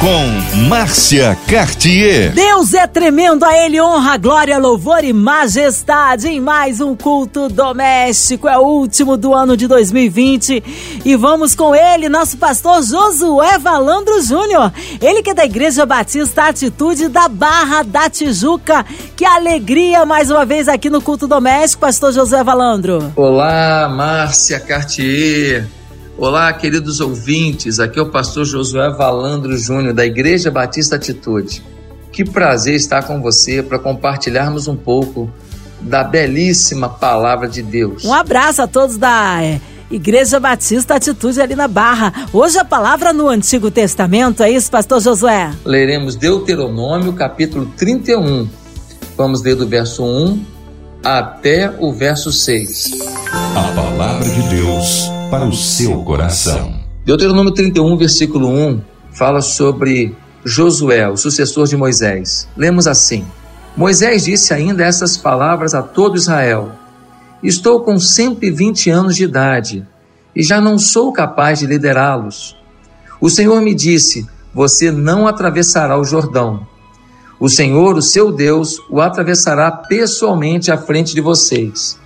com Márcia Cartier. Deus é tremendo, a Ele honra, glória, louvor e majestade em mais um culto doméstico. É o último do ano de 2020 e vamos com ele, nosso pastor Josué Valandro Júnior. Ele que é da Igreja Batista Atitude da Barra da Tijuca. Que alegria mais uma vez aqui no culto doméstico, pastor Josué Valandro. Olá, Márcia Cartier. Olá, queridos ouvintes. Aqui é o pastor Josué Valandro Júnior, da Igreja Batista Atitude. Que prazer estar com você para compartilharmos um pouco da belíssima palavra de Deus. Um abraço a todos da é, Igreja Batista Atitude ali na Barra. Hoje a palavra no Antigo Testamento, é isso, pastor Josué? Leremos Deuteronômio, capítulo 31. Vamos ler do verso 1 até o verso 6. A palavra de Deus para o seu coração. Deuteronômio 31, versículo 1, fala sobre Josué, o sucessor de Moisés. Lemos assim: Moisés disse ainda essas palavras a todo Israel: Estou com 120 anos de idade e já não sou capaz de liderá-los. O Senhor me disse: Você não atravessará o Jordão. O Senhor, o seu Deus, o atravessará pessoalmente à frente de vocês.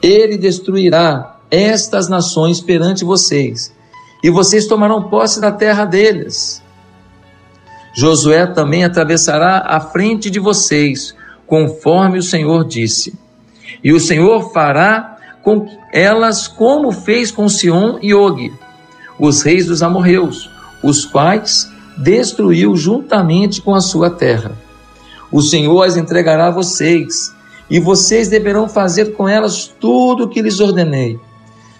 Ele destruirá estas nações perante vocês, e vocês tomarão posse da terra deles. Josué também atravessará a frente de vocês, conforme o Senhor disse. E o Senhor fará com elas como fez com Sion e Og, os reis dos amorreus, os quais destruiu juntamente com a sua terra. O Senhor as entregará a vocês, e vocês deverão fazer com elas tudo o que lhes ordenei.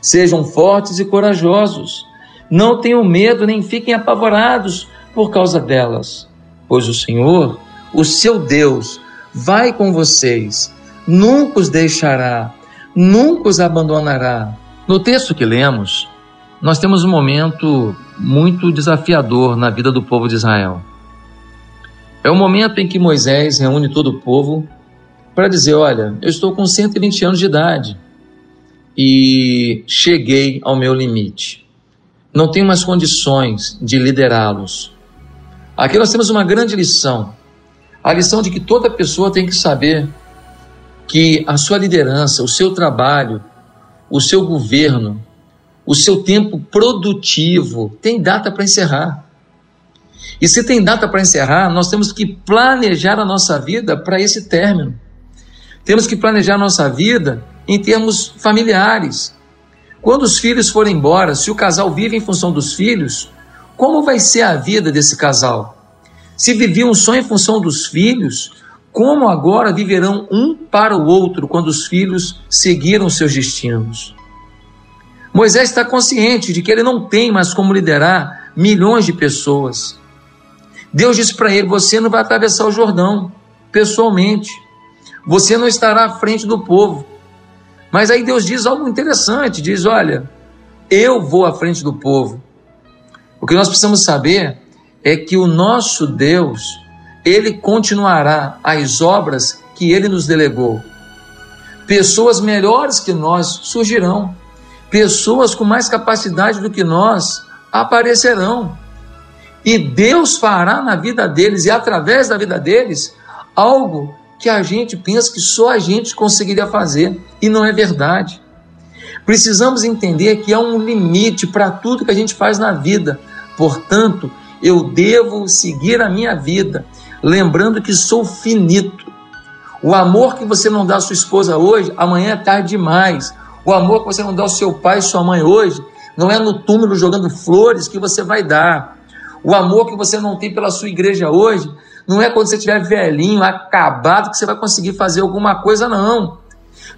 Sejam fortes e corajosos. Não tenham medo nem fiquem apavorados por causa delas, pois o Senhor, o seu Deus, vai com vocês, nunca os deixará, nunca os abandonará. No texto que lemos, nós temos um momento muito desafiador na vida do povo de Israel. É o momento em que Moisés reúne todo o povo para dizer: Olha, eu estou com 120 anos de idade e cheguei ao meu limite. Não tenho mais condições de liderá-los. Aqui nós temos uma grande lição. A lição de que toda pessoa tem que saber que a sua liderança, o seu trabalho, o seu governo, o seu tempo produtivo tem data para encerrar. E se tem data para encerrar, nós temos que planejar a nossa vida para esse término. Temos que planejar a nossa vida em termos familiares. Quando os filhos forem embora, se o casal vive em função dos filhos, como vai ser a vida desse casal? Se viviam só em função dos filhos, como agora viverão um para o outro quando os filhos seguiram seus destinos? Moisés está consciente de que ele não tem mais como liderar milhões de pessoas. Deus disse para ele: Você não vai atravessar o Jordão pessoalmente. Você não estará à frente do povo. Mas aí Deus diz algo interessante: diz, olha, eu vou à frente do povo. O que nós precisamos saber é que o nosso Deus, ele continuará as obras que ele nos delegou. Pessoas melhores que nós surgirão, pessoas com mais capacidade do que nós aparecerão. E Deus fará na vida deles e através da vida deles algo que a gente pensa que só a gente conseguiria fazer e não é verdade. Precisamos entender que há um limite para tudo que a gente faz na vida. Portanto, eu devo seguir a minha vida, lembrando que sou finito. O amor que você não dá à sua esposa hoje, amanhã é tarde demais. O amor que você não dá ao seu pai e sua mãe hoje, não é no túmulo jogando flores que você vai dar. O amor que você não tem pela sua igreja hoje, não é quando você estiver velhinho, acabado, que você vai conseguir fazer alguma coisa, não.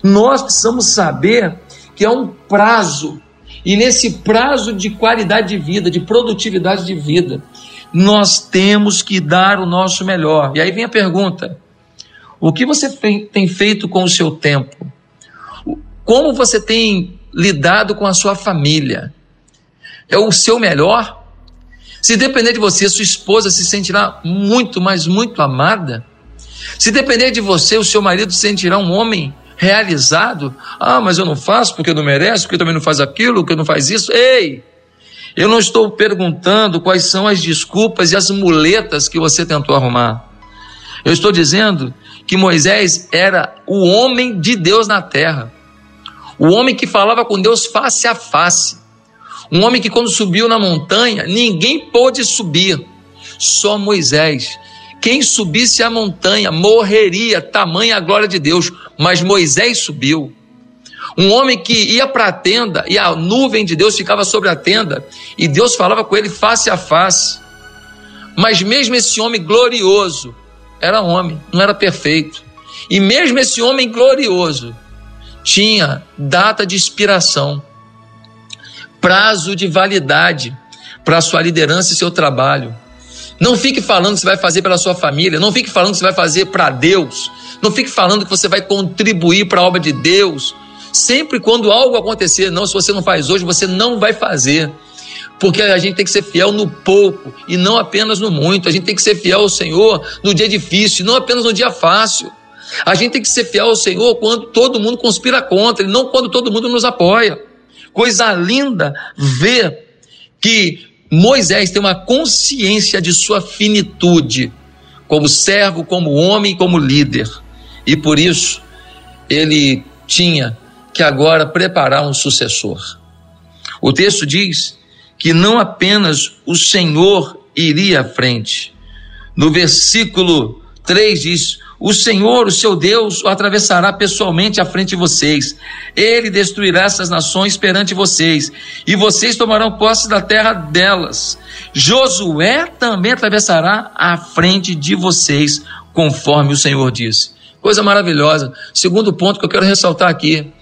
Nós precisamos saber que é um prazo, e nesse prazo de qualidade de vida, de produtividade de vida, nós temos que dar o nosso melhor. E aí vem a pergunta: o que você tem feito com o seu tempo? Como você tem lidado com a sua família? É o seu melhor? Se depender de você, sua esposa se sentirá muito, mas muito amada. Se depender de você, o seu marido sentirá um homem realizado. Ah, mas eu não faço porque eu não mereço, porque também não faz aquilo, porque não faz isso. Ei! Eu não estou perguntando quais são as desculpas e as muletas que você tentou arrumar. Eu estou dizendo que Moisés era o homem de Deus na terra. O homem que falava com Deus face a face. Um homem que, quando subiu na montanha, ninguém pôde subir, só Moisés. Quem subisse a montanha morreria, tamanha a glória de Deus, mas Moisés subiu. Um homem que ia para a tenda e a nuvem de Deus ficava sobre a tenda e Deus falava com ele face a face. Mas mesmo esse homem glorioso era homem, não era perfeito. E mesmo esse homem glorioso tinha data de expiração prazo de validade para sua liderança e seu trabalho. Não fique falando que você vai fazer pela sua família, não fique falando que você vai fazer para Deus, não fique falando que você vai contribuir para a obra de Deus. Sempre quando algo acontecer, não, se você não faz hoje, você não vai fazer. Porque a gente tem que ser fiel no pouco e não apenas no muito. A gente tem que ser fiel ao Senhor no dia difícil, não apenas no dia fácil. A gente tem que ser fiel ao Senhor quando todo mundo conspira contra, e não quando todo mundo nos apoia. Coisa linda ver que Moisés tem uma consciência de sua finitude, como servo, como homem, como líder. E por isso ele tinha que agora preparar um sucessor. O texto diz que não apenas o Senhor iria à frente. No versículo 3 diz: o Senhor, o seu Deus, o atravessará pessoalmente à frente de vocês. Ele destruirá essas nações perante vocês, e vocês tomarão posse da terra delas. Josué também atravessará à frente de vocês, conforme o Senhor disse. Coisa maravilhosa. Segundo ponto que eu quero ressaltar aqui: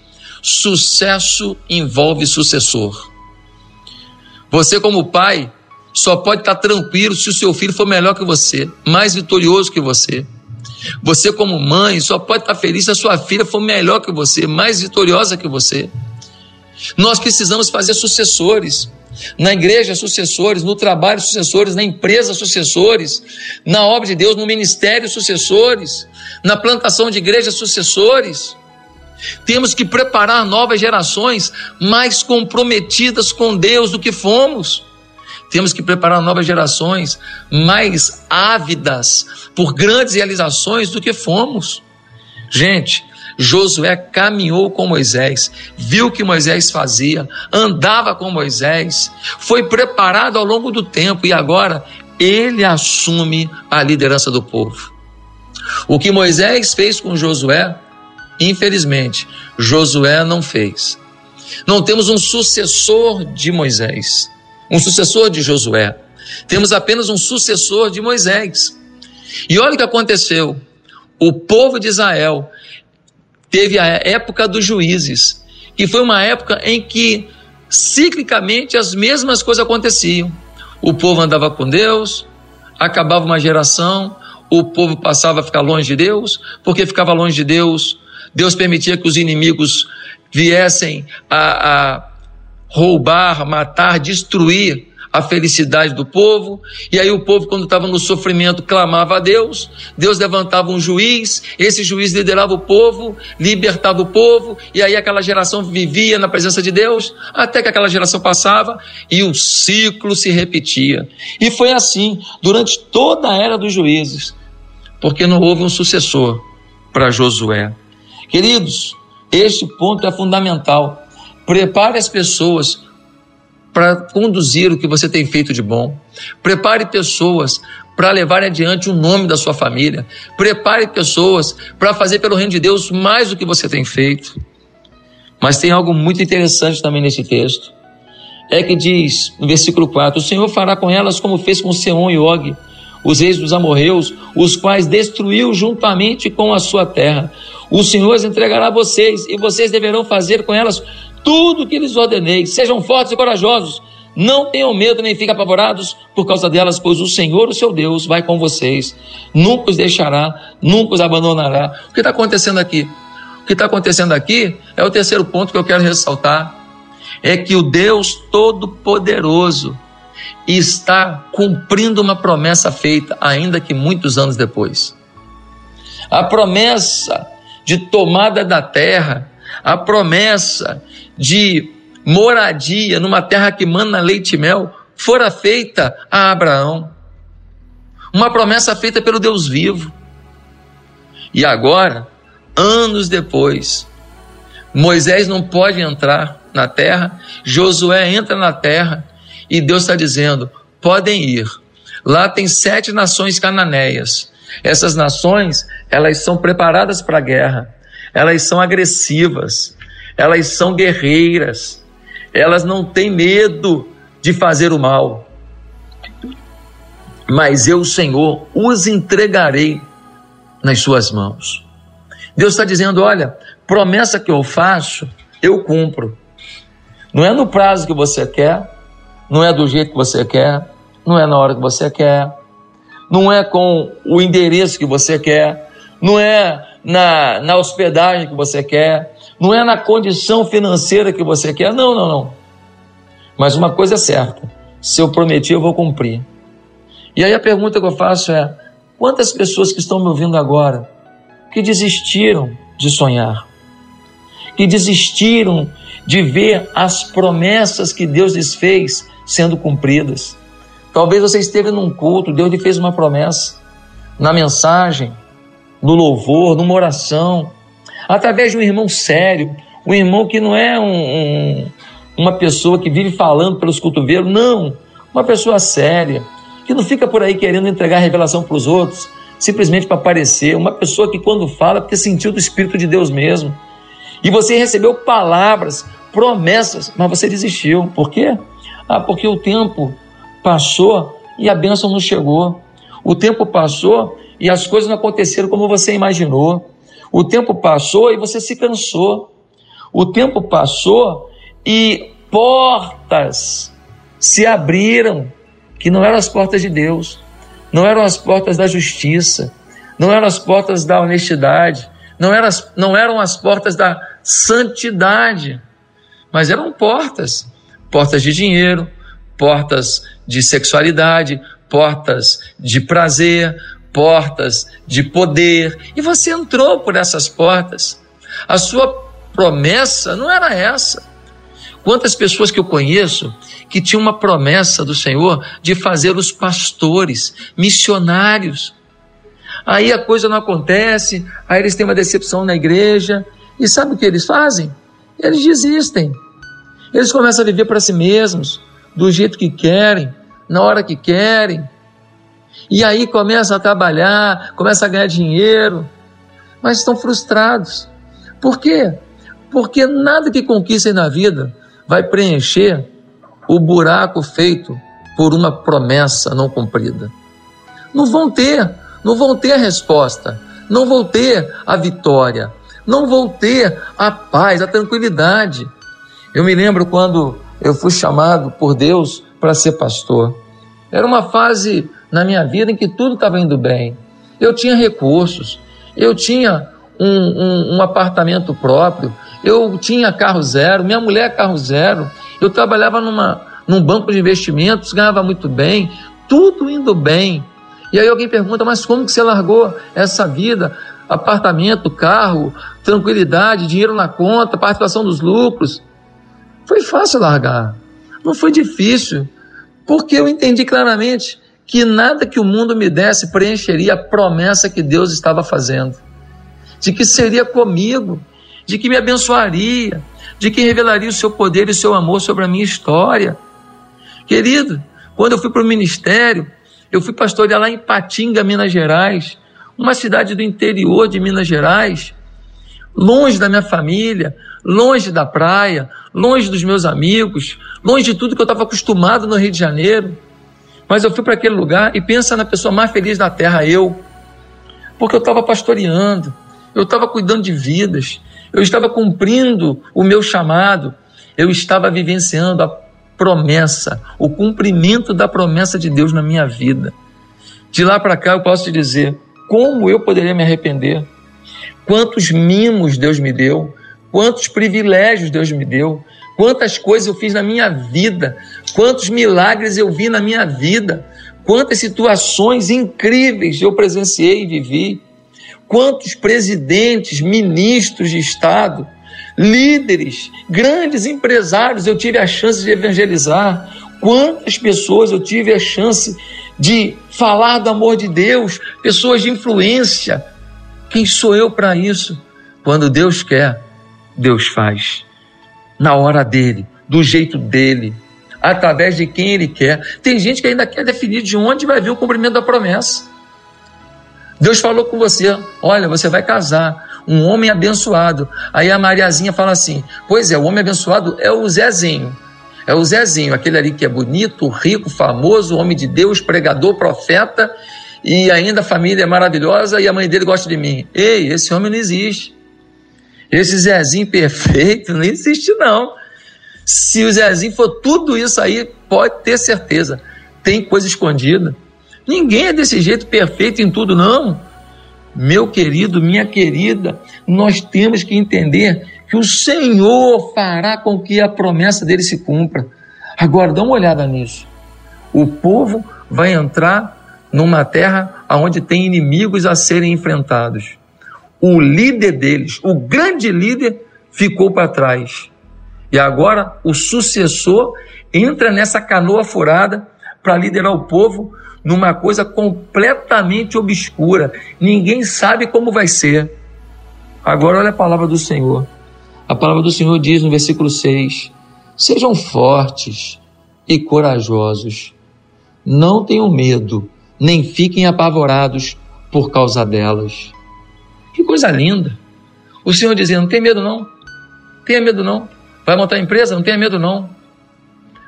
sucesso envolve sucessor. Você, como pai, só pode estar tranquilo se o seu filho for melhor que você, mais vitorioso que você. Você, como mãe, só pode estar feliz se a sua filha for melhor que você, mais vitoriosa que você. Nós precisamos fazer sucessores. Na igreja, sucessores, no trabalho, sucessores, na empresa, sucessores, na obra de Deus, no ministério, sucessores, na plantação de igrejas, sucessores. Temos que preparar novas gerações mais comprometidas com Deus do que fomos. Temos que preparar novas gerações mais ávidas por grandes realizações do que fomos. Gente, Josué caminhou com Moisés, viu o que Moisés fazia, andava com Moisés, foi preparado ao longo do tempo e agora ele assume a liderança do povo. O que Moisés fez com Josué, infelizmente, Josué não fez. Não temos um sucessor de Moisés um sucessor de Josué. Temos apenas um sucessor de Moisés. E olha o que aconteceu. O povo de Israel teve a época dos juízes, que foi uma época em que ciclicamente as mesmas coisas aconteciam. O povo andava com Deus, acabava uma geração, o povo passava a ficar longe de Deus, porque ficava longe de Deus, Deus permitia que os inimigos viessem a, a roubar, matar, destruir a felicidade do povo. E aí o povo, quando estava no sofrimento, clamava a Deus. Deus levantava um juiz, esse juiz liderava o povo, libertava o povo, e aí aquela geração vivia na presença de Deus, até que aquela geração passava e o ciclo se repetia. E foi assim durante toda a era dos juízes, porque não houve um sucessor para Josué. Queridos, este ponto é fundamental. Prepare as pessoas para conduzir o que você tem feito de bom. Prepare pessoas para levar adiante o nome da sua família. Prepare pessoas para fazer pelo reino de Deus mais do que você tem feito. Mas tem algo muito interessante também nesse texto. É que diz, no versículo 4: O Senhor fará com elas como fez com Seon e Og, os reis dos amorreus, os quais destruiu juntamente com a sua terra. O Senhor as entregará a vocês, e vocês deverão fazer com elas tudo que lhes ordenei. Sejam fortes e corajosos. Não tenham medo nem fiquem apavorados por causa delas, pois o Senhor, o seu Deus, vai com vocês. Nunca os deixará, nunca os abandonará. O que está acontecendo aqui? O que está acontecendo aqui é o terceiro ponto que eu quero ressaltar. É que o Deus Todo-Poderoso está cumprindo uma promessa feita, ainda que muitos anos depois. a promessa de tomada da terra, a promessa de moradia numa terra que manda leite e mel, fora feita a Abraão. Uma promessa feita pelo Deus vivo. E agora, anos depois, Moisés não pode entrar na terra, Josué entra na terra e Deus está dizendo: podem ir. Lá tem sete nações cananeias. Essas nações, elas são preparadas para a guerra, elas são agressivas, elas são guerreiras, elas não têm medo de fazer o mal. Mas eu, Senhor, os entregarei nas suas mãos. Deus está dizendo: olha, promessa que eu faço, eu cumpro. Não é no prazo que você quer, não é do jeito que você quer, não é na hora que você quer, não é com o endereço que você quer, não é na, na hospedagem que você quer, não é na condição financeira que você quer, não, não, não. Mas uma coisa é certa: se eu prometi, eu vou cumprir. E aí a pergunta que eu faço é: quantas pessoas que estão me ouvindo agora que desistiram de sonhar, que desistiram de ver as promessas que Deus lhes fez sendo cumpridas? Talvez você esteve num culto, Deus lhe fez uma promessa na mensagem, no louvor, numa oração, através de um irmão sério, um irmão que não é um, um, uma pessoa que vive falando pelos cotovelos, não, uma pessoa séria, que não fica por aí querendo entregar revelação para os outros, simplesmente para aparecer, uma pessoa que quando fala, porque sentiu do Espírito de Deus mesmo. E você recebeu palavras, promessas, mas você desistiu. Por quê? Ah, porque o tempo passou e a bênção não chegou. O tempo passou e as coisas não aconteceram como você imaginou. O tempo passou e você se cansou. O tempo passou e portas se abriram que não eram as portas de Deus, não eram as portas da justiça, não eram as portas da honestidade, não eram as, não eram as portas da santidade, mas eram portas portas de dinheiro, portas de sexualidade, portas de prazer, portas de poder, e você entrou por essas portas. A sua promessa não era essa. Quantas pessoas que eu conheço que tinham uma promessa do Senhor de fazer os pastores, missionários. Aí a coisa não acontece, aí eles têm uma decepção na igreja, e sabe o que eles fazem? Eles desistem. Eles começam a viver para si mesmos, do jeito que querem, na hora que querem. E aí começam a trabalhar, começam a ganhar dinheiro, mas estão frustrados. Por quê? Porque nada que conquistem na vida vai preencher o buraco feito por uma promessa não cumprida. Não vão ter, não vão ter a resposta, não vão ter a vitória, não vão ter a paz, a tranquilidade. Eu me lembro quando eu fui chamado por Deus para ser pastor. Era uma fase na minha vida em que tudo estava indo bem. Eu tinha recursos, eu tinha um, um, um, apartamento próprio, eu tinha carro zero, minha mulher carro zero, eu trabalhava numa, num banco de investimentos, ganhava muito bem, tudo indo bem. E aí alguém pergunta, mas como que você largou essa vida? Apartamento, carro, tranquilidade, dinheiro na conta, participação dos lucros. Foi fácil largar, não foi difícil, porque eu entendi claramente que nada que o mundo me desse preencheria a promessa que Deus estava fazendo, de que seria comigo, de que me abençoaria, de que revelaria o seu poder e o seu amor sobre a minha história. Querido, quando eu fui para o ministério, eu fui pastorear lá em Patinga, Minas Gerais, uma cidade do interior de Minas Gerais, longe da minha família, longe da praia, longe dos meus amigos, longe de tudo que eu estava acostumado no Rio de Janeiro. Mas eu fui para aquele lugar e pensa na pessoa mais feliz da terra, eu. Porque eu estava pastoreando, eu estava cuidando de vidas, eu estava cumprindo o meu chamado, eu estava vivenciando a promessa, o cumprimento da promessa de Deus na minha vida. De lá para cá eu posso te dizer, como eu poderia me arrepender? Quantos mimos Deus me deu, quantos privilégios Deus me deu, quantas coisas eu fiz na minha vida, quantos milagres eu vi na minha vida, quantas situações incríveis eu presenciei e vivi, quantos presidentes, ministros de Estado, líderes, grandes empresários eu tive a chance de evangelizar, quantas pessoas eu tive a chance de falar do amor de Deus, pessoas de influência. Quem sou eu para isso? Quando Deus quer, Deus faz. Na hora dele, do jeito dele, através de quem ele quer. Tem gente que ainda quer definir de onde vai vir o cumprimento da promessa. Deus falou com você: olha, você vai casar, um homem abençoado. Aí a Mariazinha fala assim: pois é, o homem abençoado é o Zezinho. É o Zezinho, aquele ali que é bonito, rico, famoso, homem de Deus, pregador, profeta, e ainda a família é maravilhosa e a mãe dele gosta de mim. Ei, esse homem não existe. Esse Zezinho perfeito não existe, não. Se o Zezinho for tudo isso aí, pode ter certeza, tem coisa escondida. Ninguém é desse jeito perfeito em tudo, não. Meu querido, minha querida, nós temos que entender que o Senhor fará com que a promessa dele se cumpra. Agora, dá uma olhada nisso. O povo vai entrar numa terra onde tem inimigos a serem enfrentados. O líder deles, o grande líder, ficou para trás. E agora o sucessor entra nessa canoa furada para liderar o povo numa coisa completamente obscura. Ninguém sabe como vai ser. Agora olha a palavra do Senhor. A palavra do Senhor diz no versículo 6: Sejam fortes e corajosos. Não tenham medo, nem fiquem apavorados por causa delas. Que coisa linda! O Senhor dizendo: Não tem medo não, tenha medo não. Vai montar empresa? Não tenha medo não.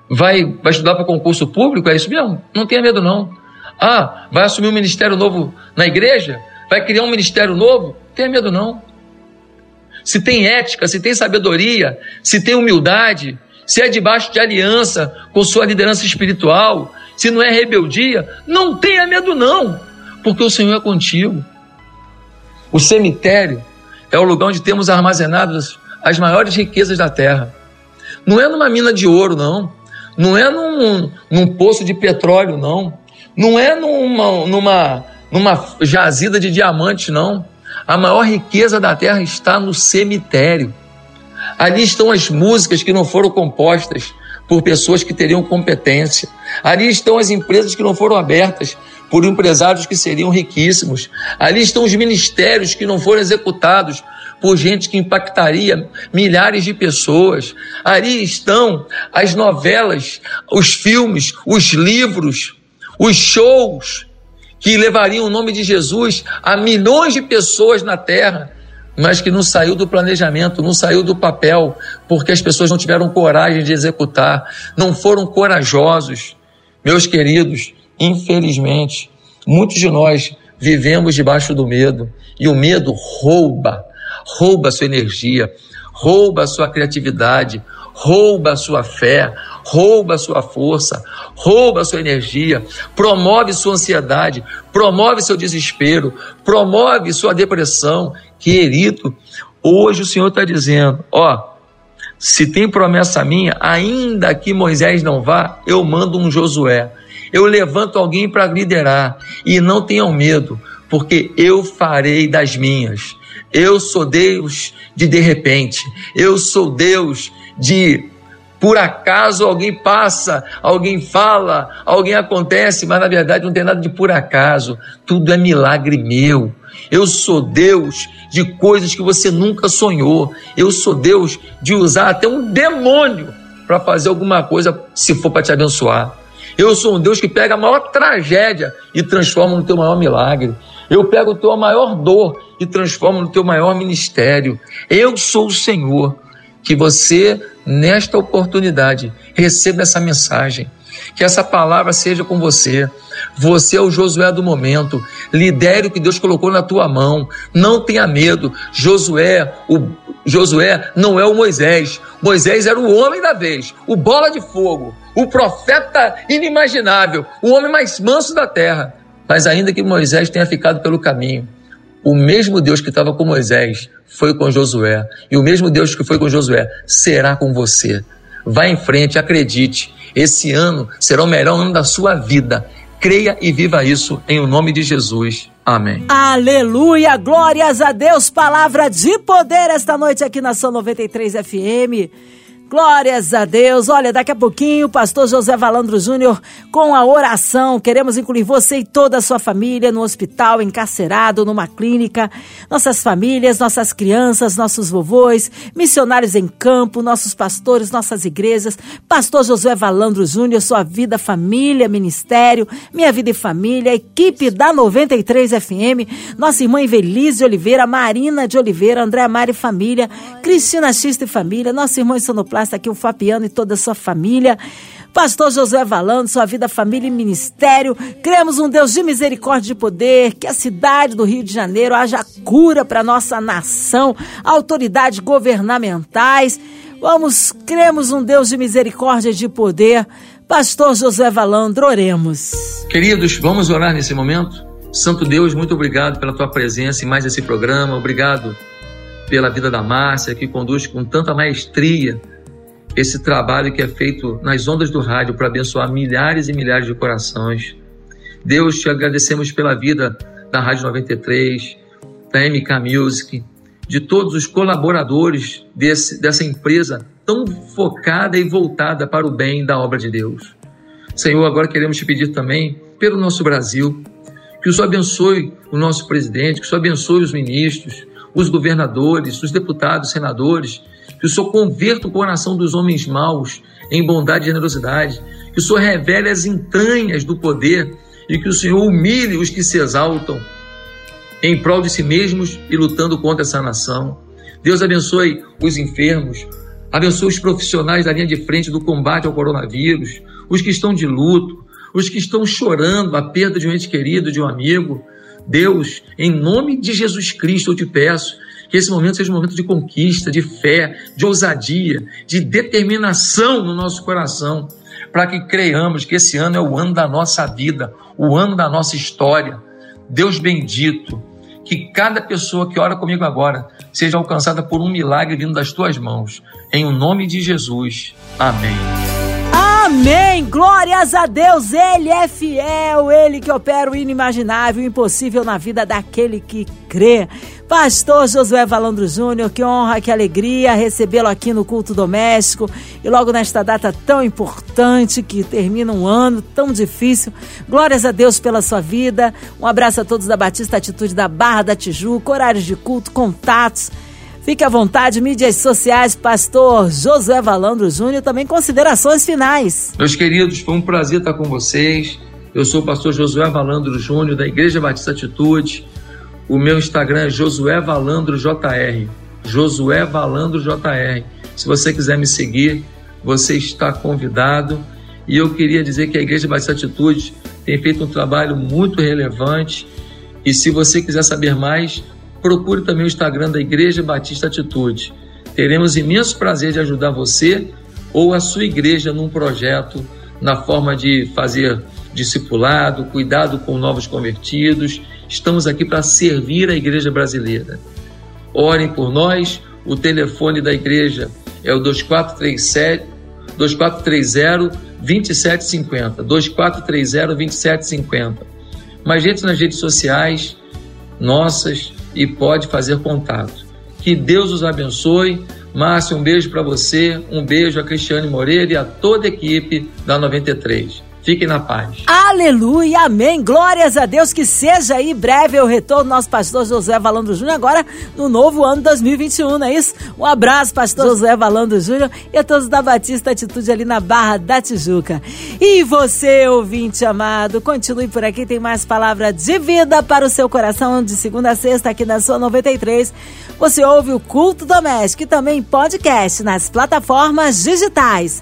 Vai, vai estudar para concurso público? É isso mesmo? Não tenha medo não. Ah, vai assumir um ministério novo na igreja? Vai criar um ministério novo? Tenha medo não. Se tem ética, se tem sabedoria, se tem humildade, se é debaixo de aliança com sua liderança espiritual, se não é rebeldia, não tenha medo não, porque o Senhor é contigo. O cemitério é o lugar onde temos armazenadas as maiores riquezas da terra. Não é numa mina de ouro, não. Não é num, num poço de petróleo, não. Não é numa, numa, numa jazida de diamantes, não. A maior riqueza da terra está no cemitério. Ali estão as músicas que não foram compostas por pessoas que teriam competência. Ali estão as empresas que não foram abertas por empresários que seriam riquíssimos. Ali estão os ministérios que não foram executados por gente que impactaria milhares de pessoas. Ali estão as novelas, os filmes, os livros os shows que levariam o nome de Jesus a milhões de pessoas na terra, mas que não saiu do planejamento, não saiu do papel, porque as pessoas não tiveram coragem de executar, não foram corajosos. Meus queridos, infelizmente, muitos de nós vivemos debaixo do medo, e o medo rouba, rouba a sua energia, rouba a sua criatividade, rouba a sua fé, rouba a sua força, rouba a sua energia, promove sua ansiedade, promove seu desespero, promove sua depressão. Querido, hoje o Senhor está dizendo: ó, se tem promessa minha, ainda que Moisés não vá, eu mando um Josué. Eu levanto alguém para liderar e não tenham medo, porque eu farei das minhas. Eu sou Deus de de repente. Eu sou Deus de por acaso alguém passa, alguém fala, alguém acontece, mas na verdade não tem nada de por acaso. Tudo é milagre meu. Eu sou Deus de coisas que você nunca sonhou. Eu sou Deus de usar até um demônio para fazer alguma coisa, se for para te abençoar. Eu sou um Deus que pega a maior tragédia e transforma no teu maior milagre. Eu pego a tua maior dor e transformo no teu maior ministério. Eu sou o Senhor. Que você, nesta oportunidade, receba essa mensagem. Que essa palavra seja com você. Você é o Josué do momento. Lidere o que Deus colocou na tua mão. Não tenha medo. Josué, o Josué não é o Moisés. Moisés era o homem da vez, o bola de fogo, o profeta inimaginável, o homem mais manso da terra. Mas ainda que Moisés tenha ficado pelo caminho, o mesmo Deus que estava com Moisés foi com Josué. E o mesmo Deus que foi com Josué será com você. Vá em frente, acredite. Esse ano será o melhor ano da sua vida. Creia e viva isso em o nome de Jesus. Amém. Aleluia, glórias a Deus, palavra de poder esta noite aqui na São 93 FM. Glórias a Deus. Olha, daqui a pouquinho, pastor José Valandro Júnior com a oração. Queremos incluir você e toda a sua família no hospital, encarcerado, numa clínica. Nossas famílias, nossas crianças, nossos vovôs, missionários em campo, nossos pastores, nossas igrejas. Pastor José Valandro Júnior, sua vida, família, ministério, minha vida e família, equipe da 93 FM, nossa irmã Evelise Oliveira, Marina de Oliveira, André Mari Família, Cristina Xista e Família, nossa irmã Sonoplasta está aqui o Fabiano e toda a sua família. Pastor Josué Valando, sua vida, família e ministério. Cremos um Deus de misericórdia e poder, que a cidade do Rio de Janeiro haja cura para nossa nação, autoridades governamentais. Vamos, cremos um Deus de misericórdia e de poder. Pastor Josué Valandro, oremos. Queridos, vamos orar nesse momento? Santo Deus, muito obrigado pela tua presença em mais esse programa. Obrigado pela vida da Márcia, que conduz com tanta maestria esse trabalho que é feito nas ondas do rádio para abençoar milhares e milhares de corações. Deus, te agradecemos pela vida da Rádio 93, da MK Music, de todos os colaboradores desse, dessa empresa tão focada e voltada para o bem da obra de Deus. Senhor, agora queremos te pedir também pelo nosso Brasil, que o Senhor abençoe o nosso presidente, que o Senhor abençoe os ministros, os governadores, os deputados, senadores, que o Senhor converta o coração dos homens maus em bondade e generosidade, que o Senhor revele as entranhas do poder e que o Senhor humilhe os que se exaltam em prol de si mesmos e lutando contra essa nação. Deus abençoe os enfermos, abençoe os profissionais da linha de frente do combate ao coronavírus, os que estão de luto, os que estão chorando a perda de um ente querido, de um amigo. Deus, em nome de Jesus Cristo, eu te peço que esse momento seja um momento de conquista, de fé, de ousadia, de determinação no nosso coração, para que creiamos que esse ano é o ano da nossa vida, o ano da nossa história. Deus bendito, que cada pessoa que ora comigo agora seja alcançada por um milagre vindo das tuas mãos. Em o nome de Jesus. Amém. Amém! Glórias a Deus! Ele é fiel, ele que opera o inimaginável, o impossível na vida daquele que crê. Pastor Josué Valandro Júnior, que honra, que alegria recebê-lo aqui no culto doméstico e logo nesta data tão importante que termina um ano tão difícil. Glórias a Deus pela sua vida. Um abraço a todos da Batista Atitude da Barra da Tijuca, horários de culto, contatos. Fique à vontade, mídias sociais, pastor Josué Valandro Júnior, também considerações finais. Meus queridos, foi um prazer estar com vocês. Eu sou o pastor Josué Valandro Júnior, da Igreja Batista Atitude. O meu Instagram é Josué Valandro JR. Josué Valandro JR. Se você quiser me seguir, você está convidado. E eu queria dizer que a Igreja Batista Atitude tem feito um trabalho muito relevante. E se você quiser saber mais, procure também o Instagram da Igreja Batista Atitude. Teremos imenso prazer de ajudar você ou a sua igreja num projeto na forma de fazer discipulado, cuidado com novos convertidos Estamos aqui para servir a igreja brasileira. Orem por nós. O telefone da igreja é o 2437 2430 2750. 2430 2750. Mas gente nas redes sociais nossas e pode fazer contato. Que Deus os abençoe. Márcia, um beijo para você, um beijo a Cristiane Moreira e a toda a equipe da 93. Fiquem na paz. Aleluia, amém. Glórias a Deus que seja aí breve o retorno do nosso pastor José Valandro Júnior agora no novo ano 2021, não é isso? Um abraço, pastor José Valandro Júnior e a todos da Batista Atitude ali na Barra da Tijuca. E você, ouvinte amado, continue por aqui, tem mais palavra de vida para o seu coração de segunda a sexta aqui na sua 93. Você ouve o Culto Doméstico e também podcast nas plataformas digitais.